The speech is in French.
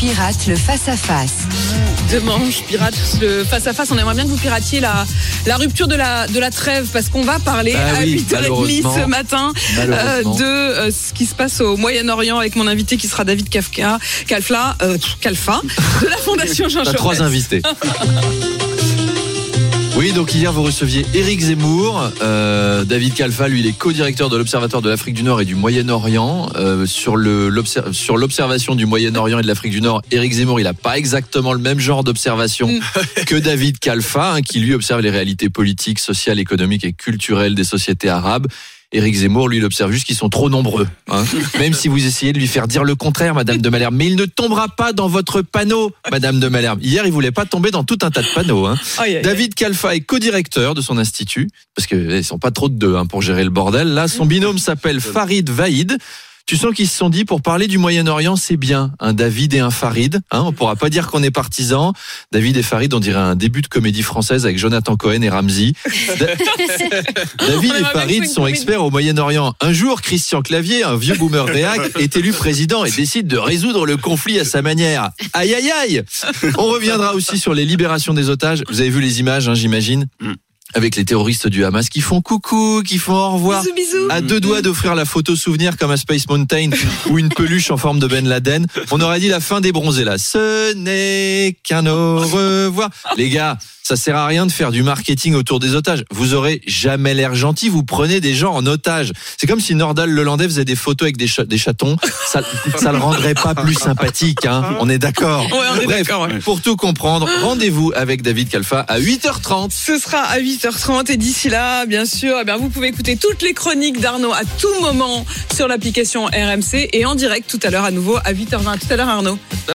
pirate le face-à-face. Demanche, pirate, le face-à-face. On aimerait bien que vous piratiez la, la rupture de la, de la trêve parce qu'on va parler Ah à oui, 8h30 malheureusement. ce matin euh, de euh, ce qui se passe au Moyen-Orient avec mon invité qui sera David Kafka, Kalfla, euh, Kalfa de la Fondation Jean Jaurès. trois invités. Oui, donc hier vous receviez Éric Zemmour, euh, David Kalfa, lui il est co-directeur de l'Observatoire de l'Afrique du Nord et du Moyen-Orient. Euh, sur l'observation du Moyen-Orient et de l'Afrique du Nord, Éric Zemmour il a pas exactement le même genre d'observation Mm. que David Kalfa, hein, qui lui observe les réalités politiques, sociales, économiques et culturelles des sociétés arabes. Éric Zemmour, lui, il observe juste qu'ils sont trop nombreux. hein. Même si vous essayez de lui faire dire le contraire, Madame de Malherbe. Mais il ne tombera pas dans votre panneau, Madame de Malherbe. Hier, il voulait pas tomber dans tout un tas de panneaux. Hein. Aïe, aïe, aïe. David Kalfa est co-directeur de son institut, parce qu'ils sont pas trop de deux hein, pour gérer le bordel. Là, son binôme s'appelle Farid Vaïd. Tu sens qu'ils se sont dit pour parler du Moyen-Orient, c'est bien un David et un Farid. Hein, on pourra pas dire qu'on est partisans. David et Farid, on dirait un début de comédie française avec Jonathan Cohen et Ramsey. Da- David et Farid sont experts au Moyen-Orient. Un jour, Christian Clavier, un vieux boomer réac, est élu président et décide de résoudre le conflit à sa manière. Aïe aïe aïe On reviendra aussi sur les libérations des otages. Vous avez vu les images, hein, j'imagine? Avec les terroristes du Hamas qui font coucou, qui font au revoir. Bisous, bisous. À deux doigts d'offrir la photo souvenir comme à Space Mountain ou une peluche en forme de Ben Laden. On aurait dit la fin des bronzés là. Ce n'est qu'un au revoir. Les gars, ça sert à rien de faire du marketing autour des otages. Vous aurez jamais l'air gentil, vous prenez des gens en otage. C'est comme si Nordal Lelandais faisait des photos avec des, cha- des chatons. Ça, ça le rendrait pas plus sympathique, hein. On est d'accord. Ouais, Bref, ouais. pour tout comprendre, rendez-vous avec David Kalfa à 8h30. Ce sera à 8h30 et d'ici là, bien sûr, eh bien, vous pouvez écouter toutes les chroniques d'Arnaud à tout moment sur l'application RMC et en direct tout à l'heure à nouveau à 8h20. À Tout à l'heure Arnaud.